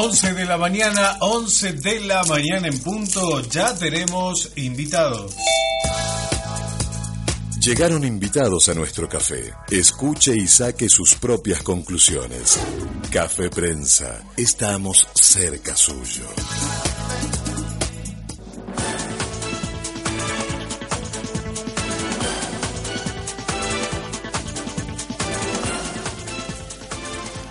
11 de la mañana, 11 de la mañana en punto, ya tenemos invitados. Llegaron invitados a nuestro café. Escuche y saque sus propias conclusiones. Café Prensa. Estamos cerca suyo.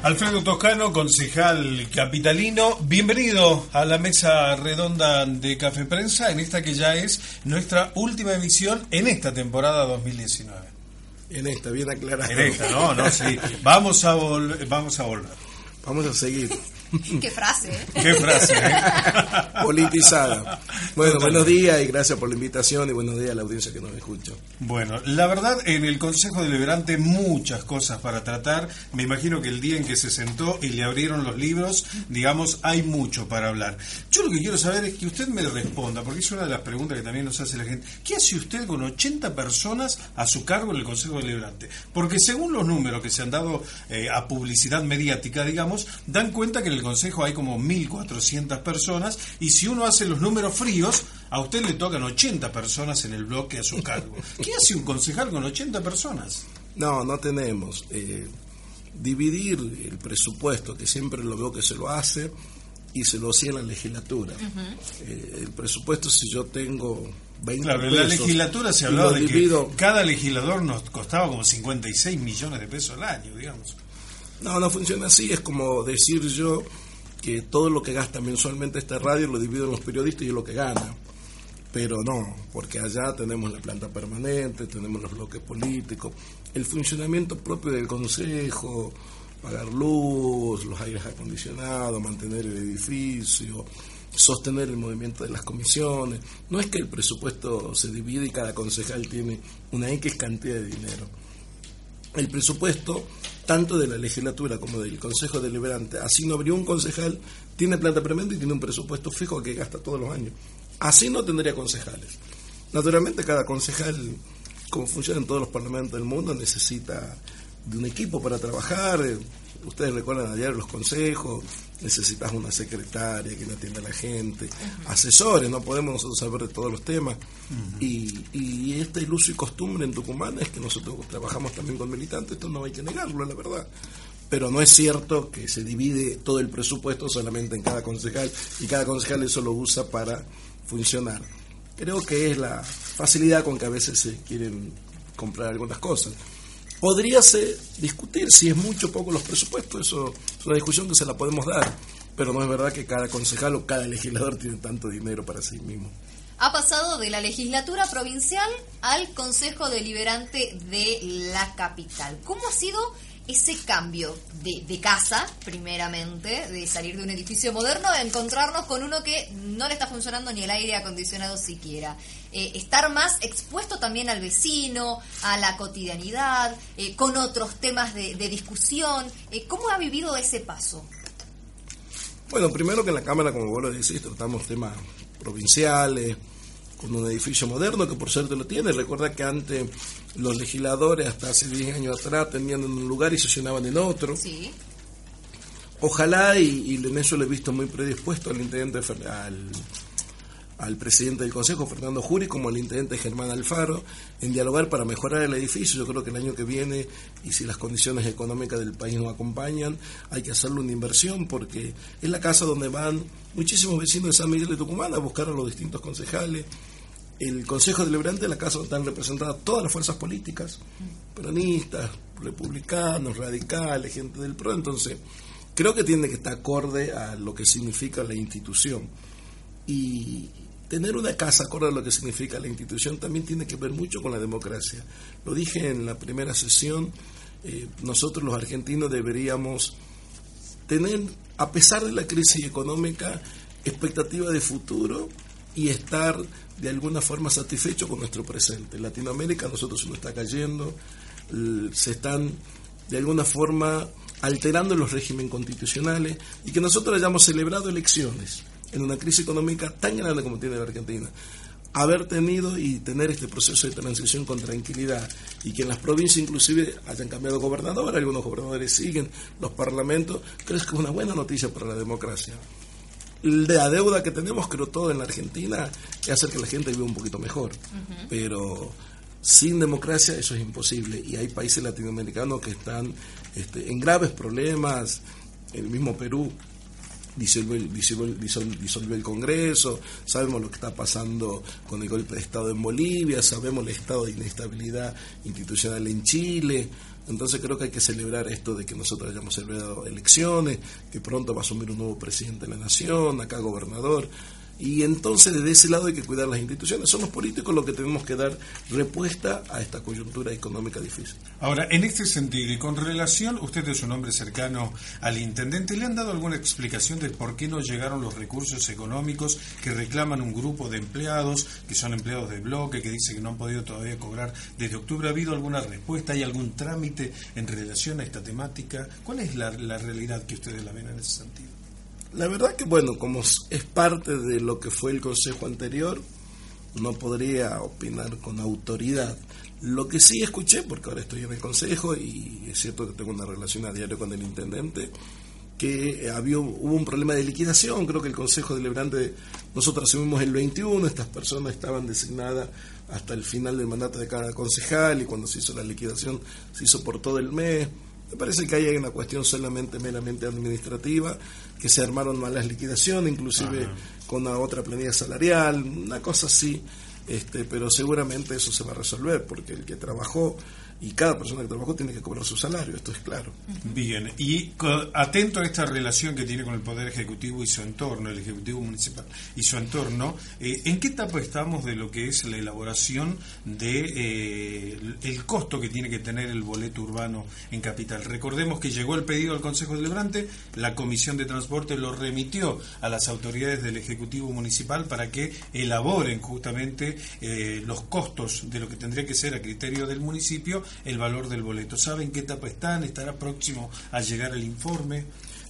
Alfredo Toscano, concejal capitalino, bienvenido a la mesa redonda de Café Prensa en esta que ya es nuestra última emisión en esta temporada 2019. En esta, bien aclarado. En esta, no, no, sí. Vamos a, volver, vamos a volver. Vamos a seguir. Qué frase, ¿eh? Qué frase, ¿eh? Politizada. Bueno, buenos días y gracias por la invitación y buenos días a la audiencia que nos escucha. Bueno, la verdad, en el Consejo Deliberante muchas cosas para tratar. Me imagino que el día en que se sentó y le abrieron los libros, digamos, hay mucho para hablar. Yo lo que quiero saber es que usted me responda, porque es una de las preguntas que también nos hace la gente. ¿Qué hace usted con 80 personas a su cargo en el Consejo Deliberante? Porque según los números que se han dado eh, a publicidad mediática, digamos, dan cuenta que el Consejo hay como 1.400 personas y si uno hace los números fríos, a usted le tocan 80 personas en el bloque a su cargo. ¿Qué hace un concejal con 80 personas? No, no tenemos. Eh, dividir el presupuesto, que siempre lo veo que se lo hace, y se lo hacía en la legislatura. eh, el presupuesto, si yo tengo 20 Claro, en la legislatura se hablaba de divido- que cada legislador nos costaba como 56 millones de pesos al año, digamos. No, no funciona así. Es como decir yo que todo lo que gasta mensualmente esta radio lo divido en los periodistas y es lo que gana. Pero no, porque allá tenemos la planta permanente, tenemos los bloques políticos, el funcionamiento propio del consejo, pagar luz, los aires acondicionados, mantener el edificio, sostener el movimiento de las comisiones. No es que el presupuesto se divide y cada concejal tiene una X cantidad de dinero el presupuesto tanto de la legislatura como del Consejo Deliberante. Así no habría un concejal, tiene planta permanente y tiene un presupuesto fijo que gasta todos los años. Así no tendría concejales. Naturalmente cada concejal, como funciona en todos los parlamentos del mundo, necesita de un equipo para trabajar. Ustedes recuerdan ayer los consejos, necesitas una secretaria que atienda a la gente, asesores, no podemos nosotros saber de todos los temas. y, y este uso y costumbre en Tucumán es que nosotros trabajamos también con militantes, esto no hay que negarlo, la verdad. Pero no es cierto que se divide todo el presupuesto solamente en cada concejal y cada concejal eso lo usa para funcionar. Creo que es la facilidad con que a veces se quieren comprar algunas cosas. Podríase discutir si es mucho o poco los presupuestos, eso es una discusión que se la podemos dar, pero no es verdad que cada concejal o cada legislador tiene tanto dinero para sí mismo. Ha pasado de la legislatura provincial al Consejo Deliberante de la capital. ¿Cómo ha sido ese cambio de, de casa, primeramente, de salir de un edificio moderno, a encontrarnos con uno que no le está funcionando ni el aire acondicionado siquiera? Eh, estar más expuesto también al vecino, a la cotidianidad, eh, con otros temas de, de discusión. Eh, ¿Cómo ha vivido ese paso? Bueno, primero que en la Cámara, como vos lo decís, tratamos temas provinciales, con un edificio moderno que por cierto lo tiene. Recuerda que antes los legisladores, hasta hace 10 años atrás, tenían en un lugar y sesionaban en otro. Sí. Ojalá, y, y en eso lo he visto muy predispuesto al intendente, al, al presidente del Consejo, Fernando Juri, como al intendente Germán Alfaro, en dialogar para mejorar el edificio. Yo creo que el año que viene, y si las condiciones económicas del país nos acompañan, hay que hacerle una inversión porque es la casa donde van muchísimos vecinos de San Miguel de Tucumán a buscar a los distintos concejales. El Consejo Deliberante es la casa donde están representadas todas las fuerzas políticas, peronistas, republicanos, radicales, gente del PRO. Entonces, creo que tiene que estar acorde a lo que significa la institución. Y tener una casa acorde a lo que significa la institución también tiene que ver mucho con la democracia. Lo dije en la primera sesión, eh, nosotros los argentinos deberíamos tener, a pesar de la crisis económica, expectativa de futuro y estar de alguna forma satisfecho con nuestro presente. En Latinoamérica nosotros se nos está cayendo, se están de alguna forma alterando los regímenes constitucionales y que nosotros hayamos celebrado elecciones en una crisis económica tan grande como tiene la Argentina, haber tenido y tener este proceso de transición con tranquilidad y que en las provincias inclusive hayan cambiado gobernador, algunos gobernadores siguen los parlamentos, creo que es una buena noticia para la democracia. La deuda que tenemos, creo todo en la Argentina, es hacer que la gente viva un poquito mejor, pero sin democracia eso es imposible y hay países latinoamericanos que están este, en graves problemas, el mismo Perú disolvió, el Congreso, sabemos lo que está pasando con el golpe de Estado en Bolivia, sabemos el estado de inestabilidad institucional en Chile. Entonces creo que hay que celebrar esto de que nosotros hayamos celebrado elecciones, que pronto va a asumir un nuevo presidente de la nación, acá gobernador. Y entonces desde ese lado hay que cuidar las instituciones. Son los políticos los que tenemos que dar respuesta a esta coyuntura económica difícil. Ahora, en este sentido y con relación, usted es un hombre cercano al intendente, ¿le han dado alguna explicación de por qué no llegaron los recursos económicos que reclaman un grupo de empleados, que son empleados de bloque, que dice que no han podido todavía cobrar desde octubre? ¿Ha habido alguna respuesta? ¿Hay algún trámite en relación a esta temática? ¿Cuál es la, la realidad que ustedes la ven en ese sentido? La verdad que, bueno, como es parte de lo que fue el consejo anterior, no podría opinar con autoridad. Lo que sí escuché, porque ahora estoy en el consejo y es cierto que tengo una relación a diario con el intendente, que había, hubo un problema de liquidación, creo que el Consejo Deliberante, nosotros asumimos el 21, estas personas estaban designadas hasta el final del mandato de cada concejal y cuando se hizo la liquidación se hizo por todo el mes. Me parece que ahí hay una cuestión solamente meramente administrativa, que se armaron malas liquidaciones, inclusive con una otra planilla salarial, una cosa así, este, pero seguramente eso se va a resolver, porque el que trabajó y cada persona que trabajó tiene que cobrar su salario, esto es claro. Bien, y atento a esta relación que tiene con el Poder Ejecutivo y su entorno, el Ejecutivo Municipal y su entorno, eh, ¿en qué etapa estamos de lo que es la elaboración de eh, el costo que tiene que tener el boleto urbano en Capital? Recordemos que llegó el pedido al Consejo Deliberante, la Comisión de Transporte lo remitió a las autoridades del Ejecutivo Municipal para que elaboren justamente eh, los costos de lo que tendría que ser a criterio del municipio el valor del boleto. ¿Saben qué etapa están? ¿Estará próximo a llegar el informe?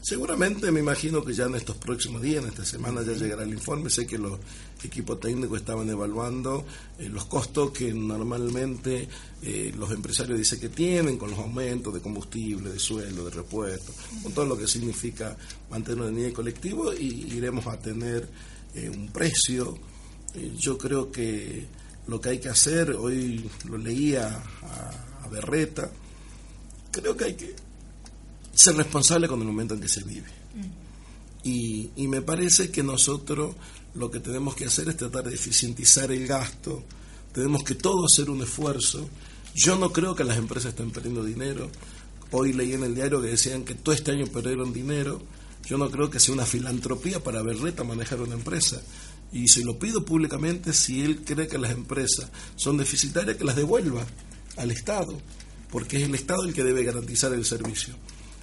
Seguramente me imagino que ya en estos próximos días, en esta semana ya llegará el informe. Sé que los equipos técnicos estaban evaluando eh, los costos que normalmente eh, los empresarios dicen que tienen con los aumentos de combustible, de sueldo, de repuesto, con todo lo que significa mantener una línea colectivo y iremos a tener eh, un precio. yo creo que lo que hay que hacer, hoy lo leía a Berreta. Creo que hay que ser responsable con el momento en que se vive. Y, y, me parece que nosotros lo que tenemos que hacer es tratar de eficientizar el gasto, tenemos que todos hacer un esfuerzo. Yo no creo que las empresas estén perdiendo dinero. Hoy leí en el diario que decían que todo este año perdieron dinero. Yo no creo que sea una filantropía para Berreta manejar una empresa. Y se lo pido públicamente, si él cree que las empresas son deficitarias, que las devuelva al Estado, porque es el Estado el que debe garantizar el servicio.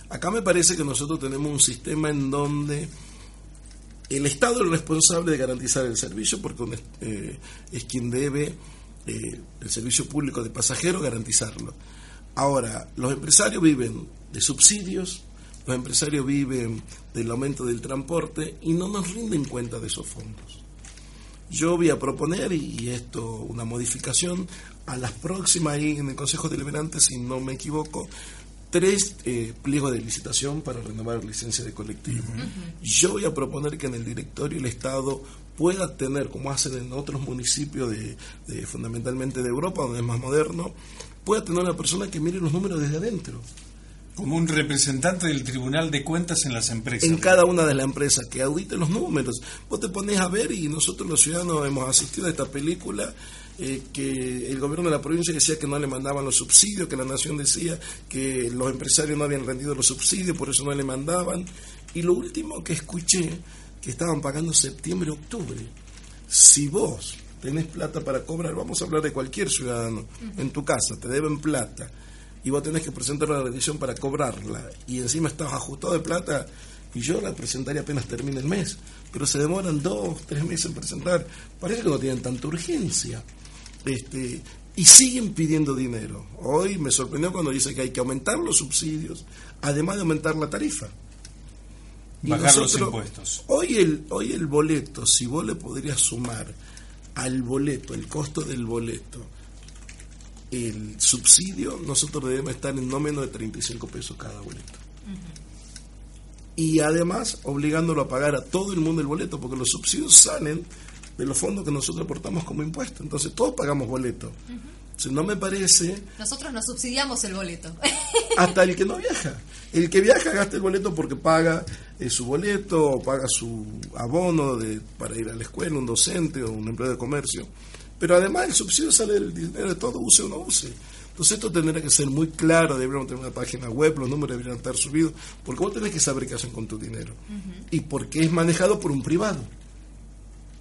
Acá me parece que nosotros tenemos un sistema en donde el Estado es responsable de garantizar el servicio, porque eh, es quien debe eh, el servicio público de pasajeros garantizarlo. Ahora, los empresarios viven de subsidios, los empresarios viven del aumento del transporte y no nos rinden cuenta de esos fondos. Yo voy a proponer, y esto una modificación, a las próximas ahí en el Consejo Deliberante, si no me equivoco, tres eh, pliegos de licitación para renovar licencia de colectivo. Yo voy a proponer que en el directorio el Estado pueda tener, como hacen en otros municipios de, fundamentalmente de Europa, donde es más moderno, pueda tener una persona que mire los números desde adentro. Como un representante del Tribunal de Cuentas en las empresas. En cada una de las empresas que audite los números. Vos te pones a ver y nosotros los ciudadanos hemos asistido a esta película eh, que el gobierno de la provincia decía que no le mandaban los subsidios, que la nación decía que los empresarios no habían rendido los subsidios, por eso no le mandaban. Y lo último que escuché, que estaban pagando septiembre, octubre. Si vos tenés plata para cobrar, vamos a hablar de cualquier ciudadano, en tu casa, te deben plata y vos tenés que presentar una revisión para cobrarla y encima estás ajustado de plata y yo la presentaría apenas termine el mes, pero se demoran dos, tres meses en presentar, parece que no tienen tanta urgencia. Este, y siguen pidiendo dinero. Hoy me sorprendió cuando dice que hay que aumentar los subsidios, además de aumentar la tarifa. Bajar los impuestos. Hoy el, hoy el boleto, si vos le podrías sumar al boleto, el costo del boleto, el subsidio, nosotros debemos estar en no menos de 35 pesos cada boleto. Y además obligándolo a pagar a todo el mundo el boleto, porque los subsidios salen de los fondos que nosotros aportamos como impuesto. Entonces todos pagamos boleto. Si no me parece... Nosotros no subsidiamos el boleto. hasta el que no viaja. El que viaja gasta el boleto porque paga eh, su boleto o paga su abono de, para ir a la escuela, un docente o un empleado de comercio. Pero además el subsidio sale del dinero de todo, use o no use. Entonces esto tendría que ser muy claro, deberíamos tener una página web, los números deberían estar subidos, porque vos tenés que saber qué hacen con tu dinero. Y porque es manejado por un privado.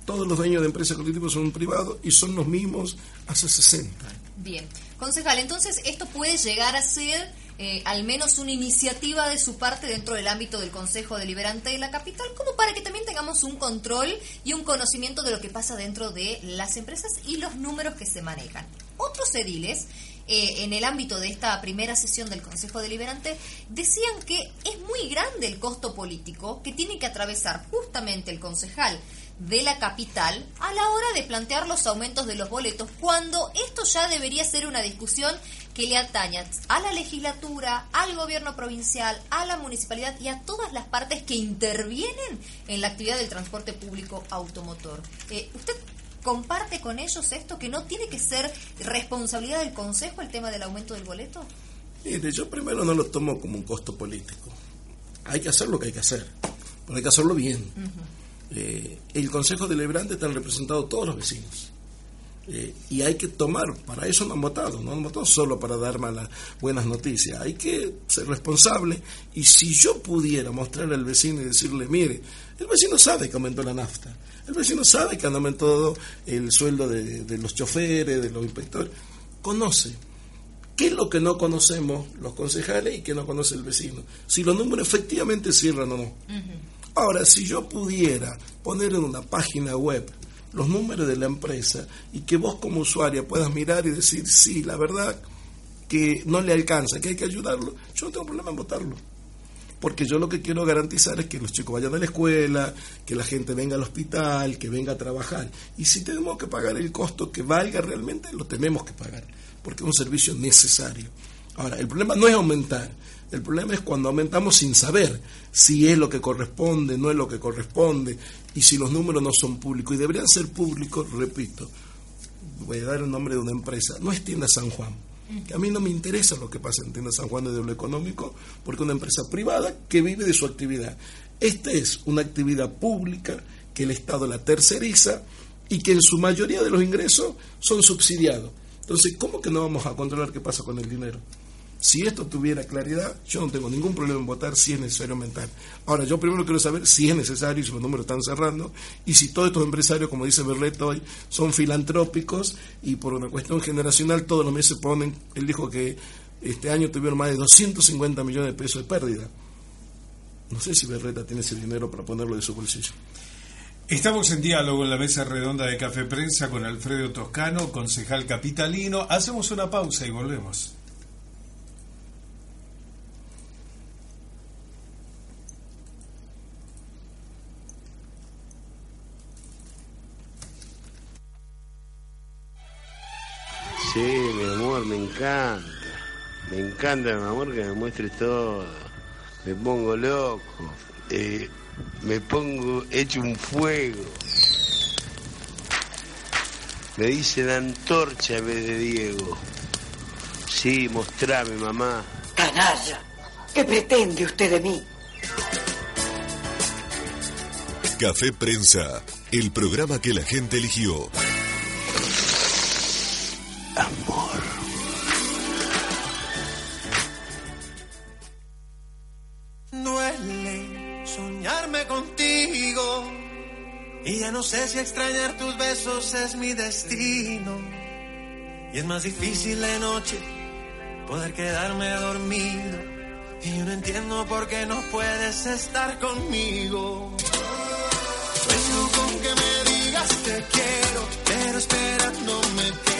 Todos los dueños de empresas colectivas son un privado y son los mismos hace 60 Bien. Concejal, entonces esto puede llegar a ser eh, al menos una iniciativa de su parte dentro del ámbito del Consejo Deliberante de la capital, como para que también tengamos un control y un conocimiento de lo que pasa dentro de las empresas y los números que se manejan. Otros ediles eh, en el ámbito de esta primera sesión del Consejo Deliberante decían que es muy grande el costo político que tiene que atravesar justamente el concejal de la capital a la hora de plantear los aumentos de los boletos, cuando esto ya debería ser una discusión que le ataña a la legislatura, al gobierno provincial, a la municipalidad y a todas las partes que intervienen en la actividad del transporte público automotor. Eh, ¿Usted comparte con ellos esto, que no tiene que ser responsabilidad del Consejo el tema del aumento del boleto? Mire, yo primero no lo tomo como un costo político. Hay que hacer lo que hay que hacer, pero hay que hacerlo bien. Eh, el Consejo Deliberante está representado todos los vecinos. Eh, y hay que tomar, para eso no han votado, no han votado solo para dar malas, buenas noticias, hay que ser responsable y si yo pudiera mostrarle al vecino y decirle, mire, el vecino sabe que aumentó la nafta, el vecino sabe que han aumentado el sueldo de, los choferes, de los inspectores, conoce. ¿Qué es lo que no conocemos los concejales y que no conoce el vecino? Si los números efectivamente cierran o no. Ahora, si yo pudiera poner en una página web los números de la empresa y que vos como usuaria puedas mirar y decir, sí, la verdad que no le alcanza, que hay que ayudarlo, yo no tengo problema en votarlo. Porque yo lo que quiero garantizar es que los chicos vayan a la escuela, que la gente venga al hospital, que venga a trabajar. Y si tenemos que pagar el costo que valga realmente, lo tenemos que pagar, porque es un servicio necesario. Ahora, el problema no es aumentar, el problema es cuando aumentamos sin saber si es lo que corresponde, no es lo que corresponde, y si los números no son públicos. Y deberían ser públicos, repito, voy a dar el nombre de una empresa, no es Tienda San Juan. Que a mí no me interesa lo que pasa en Tienda San Juan de lo económico, porque es una empresa privada que vive de su actividad. Esta es una actividad pública que el Estado la terceriza y que en su mayoría de los ingresos son subsidiados. Entonces, ¿cómo que no vamos a controlar qué pasa con el dinero? Si esto tuviera claridad, yo no tengo ningún problema en votar si es necesario aumentar. Ahora, yo primero quiero saber si es necesario y si los números están cerrando y si todos estos empresarios, como dice Berlet hoy, son filantrópicos y por una cuestión generacional todos los meses ponen, él dijo que este año tuvieron más de 250 millones de pesos de pérdida. No sé si Berreta tiene ese dinero para ponerlo de su bolsillo. Estamos en diálogo en la mesa redonda de Café Prensa con Alfredo Toscano, concejal capitalino. Hacemos una pausa y volvemos. Encanta. Me encanta, mi amor, que me muestres todo. Me pongo loco. Eh, me pongo hecho un fuego. Me dicen antorcha en vez de Diego. Sí, mostrame, mamá. Canalla. ¿Qué pretende usted de mí? Café Prensa, el programa que la gente eligió. Sé si extrañar tus besos es mi destino. Y es más difícil de noche poder quedarme dormido y yo no entiendo por qué no puedes estar conmigo. Sueño con que me digas te quiero, pero esperando me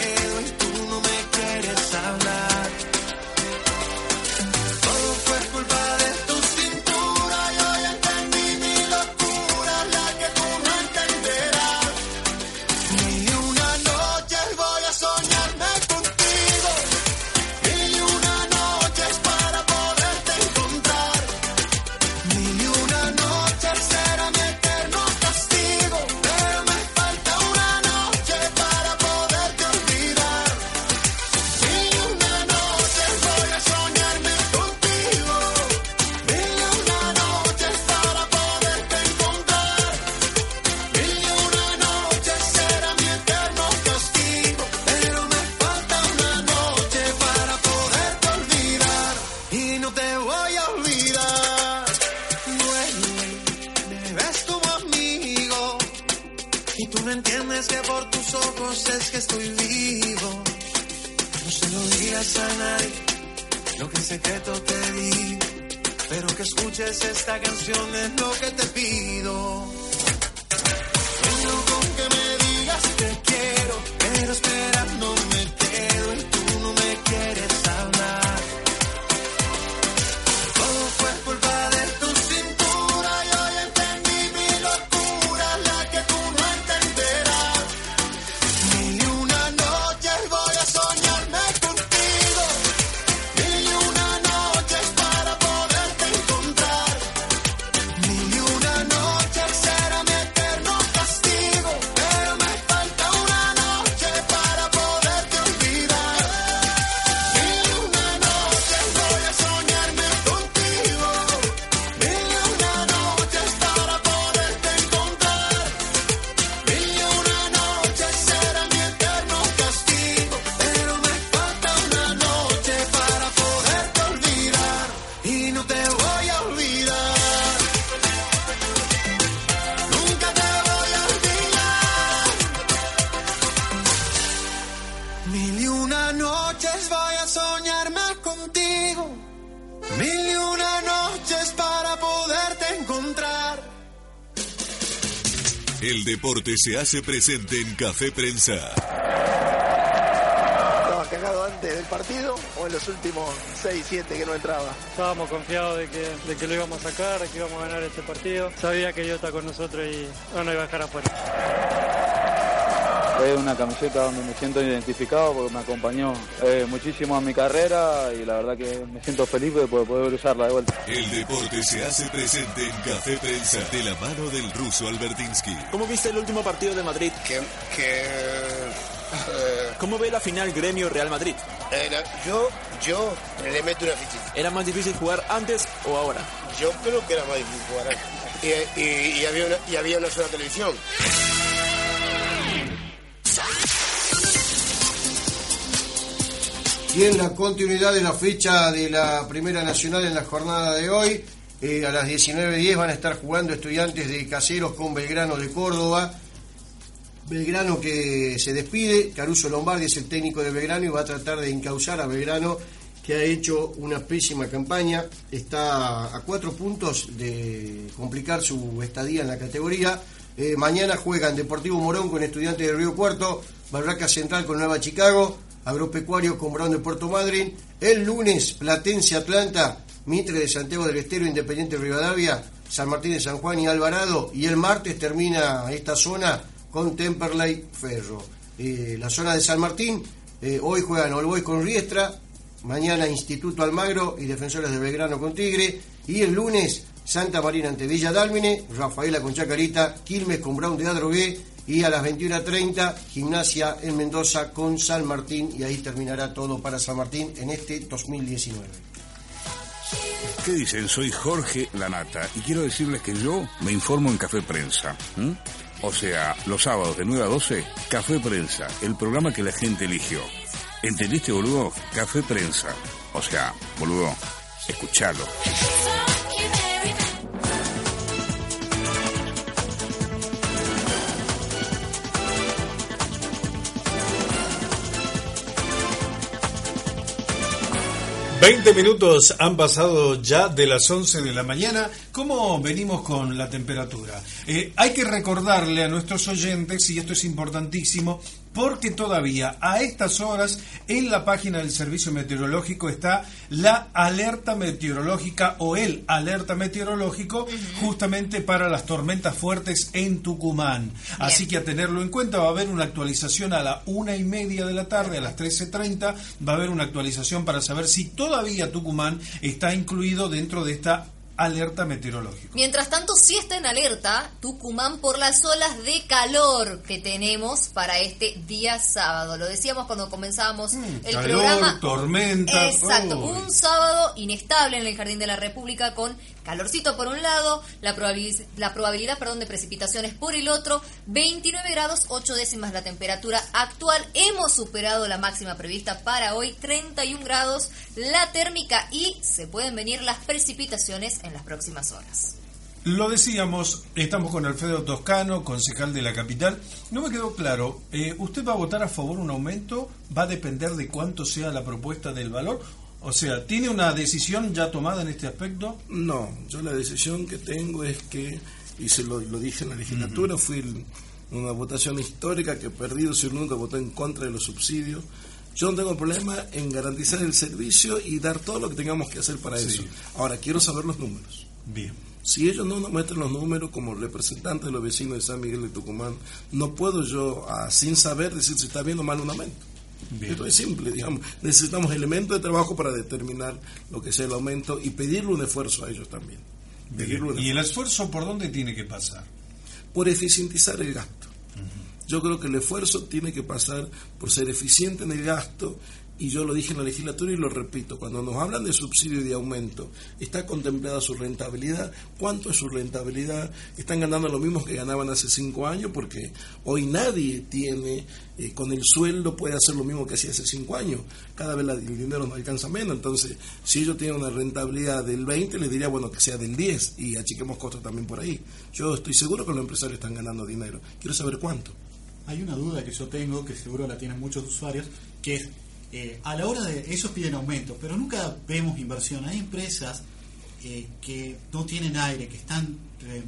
escuches esta canción es lo que te pido. Deporte se hace presente en Café Prensa. ¿Estaba cagado antes del partido o en los últimos 6, 7 que no entraba? Estábamos confiados de que, de que lo íbamos a sacar, de que íbamos a ganar este partido. Sabía que yo está con nosotros y no nos iba a dejar afuera. Es una camiseta donde me siento identificado porque me acompañó eh, muchísimo en mi carrera y la verdad que me siento feliz de poder, poder usarla de vuelta. El deporte se hace presente en Café Prensa de la mano del ruso Albertinsky. ¿Cómo viste el último partido de Madrid? Que, que ¿Cómo ve la final Gremio-Real Madrid? eh, la- yo, yo le meto una fichita. ¿Era más difícil jugar antes o ahora? Yo creo que era más difícil jugar antes. Y, y- y había una, y había una sola televisión. Y en la continuidad de la fecha de la Primera Nacional en la jornada de hoy, eh, a las 19.10 van a estar jugando estudiantes de Caseros con Belgrano de Córdoba. Belgrano que se despide, Caruso Lombardi es el técnico de Belgrano y va a tratar de encauzar a Belgrano que ha hecho una pésima campaña, está a cuatro puntos de complicar su estadía en la categoría. Eh, mañana juegan Deportivo Morón con Estudiantes de Río Cuarto, Barraca Central con Nueva Chicago, Agropecuario con Brown de Puerto Madryn. El lunes Platense Atlanta, Mitre de Santiago del Estero, Independiente Rivadavia, San Martín de San Juan y Alvarado. Y el martes termina esta zona con Temperley Ferro. Eh, la zona de San Martín, eh, hoy juegan Olboy con Riestra, mañana Instituto Almagro y Defensores de Belgrano con Tigre, y el lunes Santa Marina ante Villa Dálmine, Rafaela con Chacarita, Quilmes con Brown de Adrogué, y a las 21.30 Gimnasia en Mendoza con San Martín, y ahí terminará todo para San Martín en este 2019. ¿Qué dicen? Soy Jorge Lanata y quiero decirles que yo me informo en Café Prensa. O sea, los sábados de 9 a 12, Café Prensa, el programa que la gente eligió. ¿Entendiste, boludo? Café Prensa. O sea, boludo, escuchalo. 20 minutos han pasado ya de las 11 de la mañana. ¿Cómo venimos con la temperatura? Eh, hay que recordarle a nuestros oyentes, y esto es importantísimo, porque todavía a estas horas en la página del Servicio Meteorológico está la alerta meteorológica o el alerta meteorológico justamente para las tormentas fuertes en Tucumán. Así que a tenerlo en cuenta va a haber una actualización a la una y media de la tarde, a las 13.30, va a haber una actualización para saber si todavía Tucumán está incluido dentro de esta alerta meteorológica. Mientras tanto, sí está en alerta Tucumán por las olas de calor que tenemos para este día sábado. Lo decíamos cuando comenzábamos el Mm, Calor, programa. tormentas. Exacto, uy. un sábado inestable en el Jardín de la República con calorcito por un lado, la, probabilidad, la probabilidad perdón, de precipitaciones por el otro, 29 grados, 8 décimas la temperatura actual. Hemos superado la máxima prevista para hoy, 31 grados la térmica y se pueden venir las precipitaciones en las próximas horas. Lo decíamos, estamos con Alfredo Toscano, concejal de la capital. No me quedó claro, eh, ¿usted va a votar a favor un aumento? ¿Va a depender de cuánto sea la propuesta del valor? O sea, ¿tiene una decisión ya tomada en este aspecto? No, yo la decisión que tengo es que, y se lo, lo dije en la legislatura, fui el- una votación histórica que he perdido, si nunca voté en contra de los subsidios. Yo no tengo problema en garantizar el servicio y dar todo lo que tengamos que hacer para Sí. eso. Ahora, quiero saber los números. Bien. Si ellos no nos muestran los números como representantes de los vecinos de San Miguel de Tucumán, no puedo yo, ah, sin saber, decir si está bien o mal un aumento. Esto es simple, digamos. Necesitamos elementos de trabajo para determinar lo que sea el aumento y pedirle un esfuerzo a ellos también. Pedirle un ¿Y el esfuerzo por dónde tiene que pasar? por eficientizar el gasto. Yo creo que el esfuerzo tiene que pasar por ser eficiente en el gasto y yo lo dije en la legislatura y lo repito, cuando nos hablan de subsidio y de aumento, ¿está contemplada su rentabilidad? ¿Cuánto es su rentabilidad? ¿Están ganando lo mismo que ganaban hace cinco años? Porque hoy nadie tiene, eh, con el sueldo puede hacer lo mismo que hacía hace cinco años. Cada vez el dinero no alcanza menos. Entonces, si ellos tienen una rentabilidad del 20, les diría, bueno, que sea del 10 y achiquemos costos también por ahí. Yo estoy seguro que los empresarios están ganando dinero. Quiero saber cuánto. Hay una duda que yo tengo, que seguro la tienen muchos usuarios, que es, eh, a la hora de, ellos piden aumento, pero nunca vemos inversión. Hay empresas eh, que no tienen aire, que están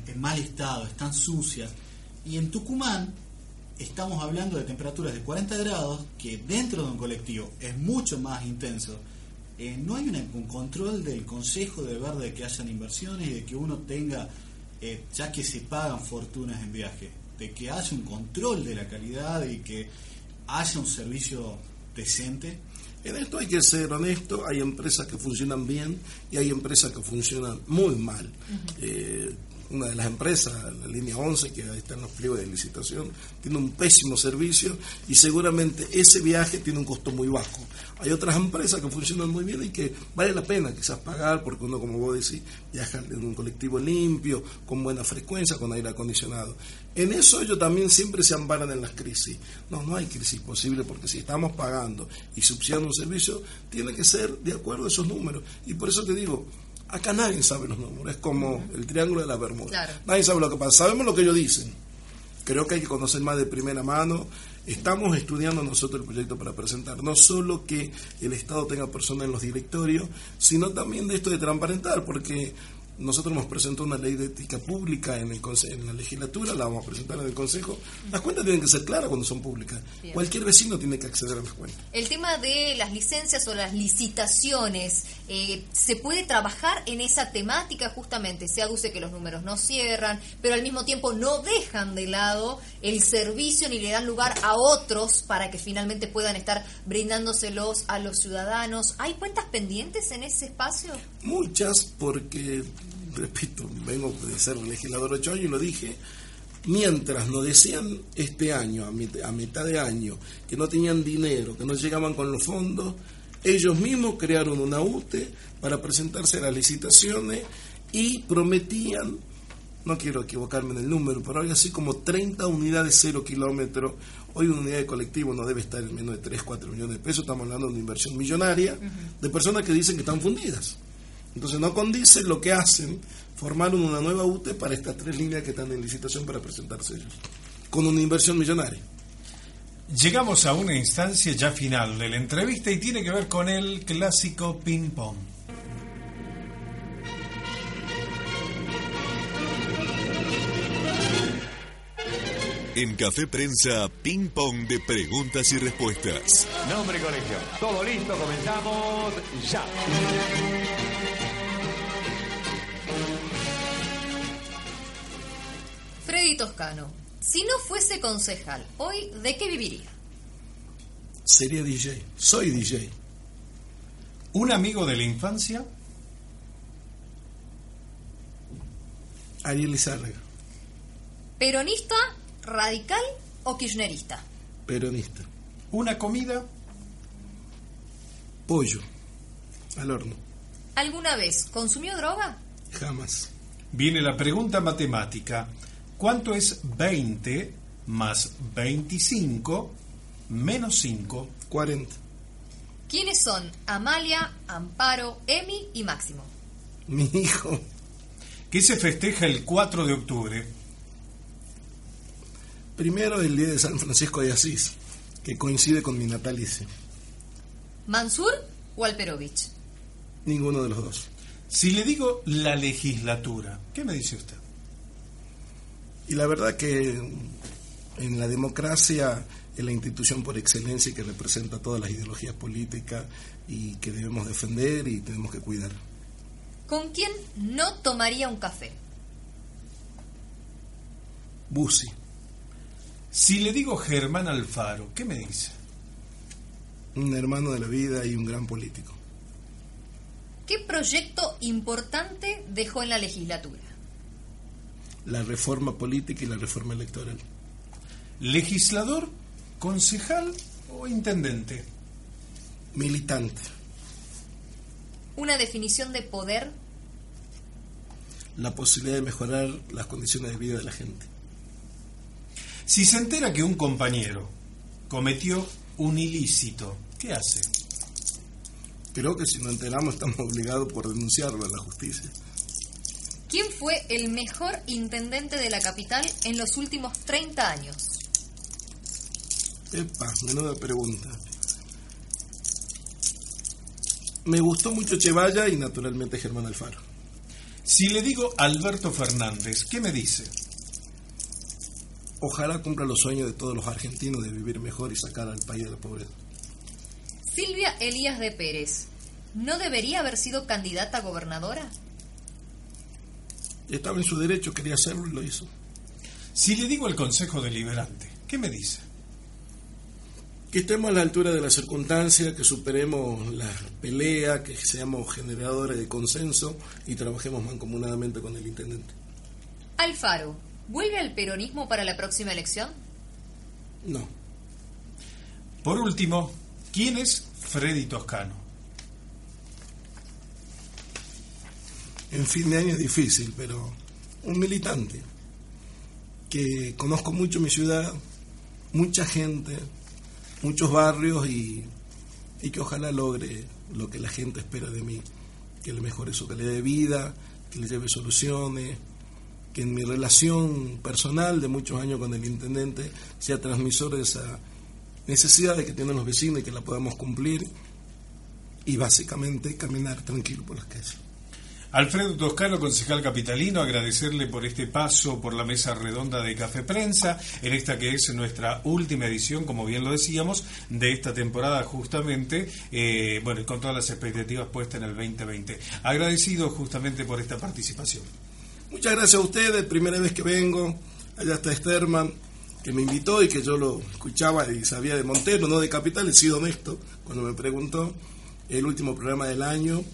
en mal estado, están sucias. Y en Tucumán estamos hablando de temperaturas de 40 grados, que dentro de un colectivo es mucho más intenso. Eh, no hay un control del consejo de ver de que hayan inversiones y de que uno tenga, ya que se pagan fortunas en viaje, de que haya un control de la calidad y que haya un servicio decente. En esto hay que ser honesto, hay empresas que funcionan bien y hay empresas que funcionan muy mal. Eh, una de las empresas, la línea 11, que ahí está en los pliegos de licitación, tiene un pésimo servicio y seguramente ese viaje tiene un costo muy bajo. Hay otras empresas que funcionan muy bien y que vale la pena quizás pagar porque uno, como vos decís, viaja en un colectivo limpio, con buena frecuencia, con aire acondicionado. En eso ellos también siempre se amparan en las crisis. No, no hay crisis posible porque si estamos pagando y subsidiando un servicio, tiene que ser de acuerdo a esos números. Y por eso te digo, acá nadie sabe los números, es como el triángulo de la Bermuda. Claro. Nadie sabe lo que pasa, sabemos lo que ellos dicen. Creo que hay que conocer más de primera mano. Estamos estudiando nosotros el proyecto para presentar no solo que el Estado tenga personas en los directorios, sino también de esto de transparentar, porque nosotros hemos presentado una ley de ética pública en, el en la legislatura, la vamos a presentar en el Consejo. Las cuentas tienen que ser claras cuando son públicas. Bien. Cualquier vecino tiene que acceder a las cuentas. El tema de las licencias o las licitaciones, eh, ¿se puede trabajar en esa temática justamente? Se aduce que los números no cierran, pero al mismo tiempo no dejan de lado el servicio ni le dan lugar a otros para que finalmente puedan estar brindándoselos a los ciudadanos. ¿Hay cuentas pendientes en ese espacio? Muchas, porque, repito, vengo de ser legislador ocho años y lo dije, mientras nos decían este año, a, mit- a mitad de año, que no tenían dinero, que no llegaban con los fondos, Ellos mismos crearon una UTE para presentarse a las licitaciones y prometían, no quiero equivocarme en el número, pero algo así como 30 unidades cero kilómetros. Hoy una unidad de colectivo no debe estar en menos de 3, 4 millones de pesos, estamos hablando de una inversión millonaria de personas que dicen que están fundidas. Entonces no condice lo que hacen, formaron una nueva UTE para estas tres líneas que están en licitación para presentarse ellos, con una inversión millonaria. Llegamos a una instancia ya final de la entrevista y tiene que ver con el clásico ping-pong. En Café Prensa, ping pong de preguntas y respuestas. Nombre y colegio. Todo listo, comenzamos ya. Toscano, si no fuese concejal, hoy, ¿de qué viviría? Sería DJ, soy DJ. ¿Un amigo de la infancia? Ariel Lizárraga, ¿Peronista, radical o kirchnerista? peronista. ¿Una comida? Pollo, al horno, ¿Alguna vez consumió droga? jamás. Viene la pregunta matemática. ¿Cuánto es 20 más 25 menos 5? 40. ¿Quiénes son Amalia, Amparo, Emi y Máximo? Mi hijo, ¿Qué se festeja el 4 de octubre? primero el día de San Francisco de Asís, que coincide con mi natalicio. ¿Mansur o Alperovich? Ninguno de los dos. Si le digo la legislatura, ¿qué me dice usted? Y la verdad que en la democracia es la institución por excelencia y que representa todas las ideologías políticas y que debemos defender y tenemos que cuidar. ¿Con quién no tomaría un café? Bussi, Si le digo Germán Alfaro, ¿qué me dice? un hermano de la vida y un gran político. ¿Qué proyecto importante dejó en la legislatura? La reforma política y la reforma electoral. ¿Legislador, concejal o intendente? Militante, ¿Una definición de poder? la posibilidad de mejorar las condiciones de vida de la gente. Si se entera que un compañero cometió un ilícito, ¿qué hace? Creo que si nos enteramos estamos obligados por denunciarlo a la justicia. ¿Quién fue el mejor intendente de la capital en los últimos 30 años? Epa, menuda pregunta. Me gustó mucho Chevalla y naturalmente Germán Alfaro. Si le digo Alberto Fernández, ¿qué me dice? Ojalá cumpla los sueños de todos los argentinos de vivir mejor y sacar al país de la pobreza. Silvia Elías de Pérez, ¿no debería haber sido candidata a gobernadora? Estaba en su derecho, quería hacerlo y lo hizo. Si le digo el Consejo Deliberante, ¿qué me dice? Que estemos a la altura de las circunstancias, que superemos la pelea, que seamos generadores de consenso y trabajemos mancomunadamente con el intendente. Alfaro, ¿vuelve al peronismo para la próxima elección? No, Por último, ¿quién es Freddy Toscano? En fin de año es difícil, pero un militante que conozco mucho mi ciudad, mucha gente, muchos barrios y, que ojalá logre lo que la gente espera de mí, que le mejore su calidad de vida, que le lleve soluciones, que en mi relación personal de muchos años con el intendente sea transmisor de esa necesidad de que tienen los vecinos y que la podamos cumplir y básicamente caminar tranquilo por las calles. Alfredo Toscano, concejal capitalino, agradecerle por este paso por la mesa redonda de Café Prensa, en esta que es nuestra última edición, como bien lo decíamos, de esta temporada justamente, eh, bueno, con todas las expectativas puestas en el 2020. Agradecido justamente por esta participación. Muchas gracias a ustedes, primera vez que vengo, allá está Sterman, que me invitó y que yo lo escuchaba y sabía de Montero, no de Capital, he sido honesto cuando me preguntó, el último programa del año,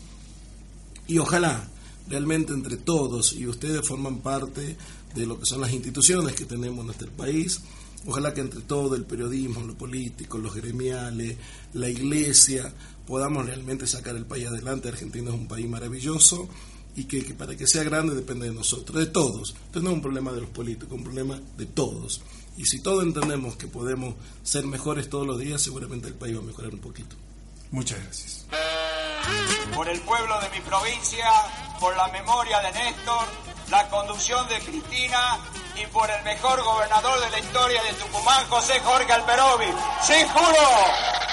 y ojalá realmente entre todos y ustedes forman parte de lo que son las instituciones que tenemos en nuestro país. Ojalá que entre todo el periodismo, lo político, los gremiales, la iglesia, podamos realmente sacar el país adelante. Argentina es un país maravilloso y que, que para que sea grande depende de nosotros, de todos. Entonces no es un problema de los políticos, es un problema de todos. Y si todos entendemos que podemos ser mejores todos los días, seguramente el país va a mejorar un poquito. Muchas gracias. Por el pueblo de mi provincia, por la memoria de Néstor, la conducción de Cristina y por el mejor gobernador de la historia de Tucumán, José Jorge Alperovi. ¡Sí, juro!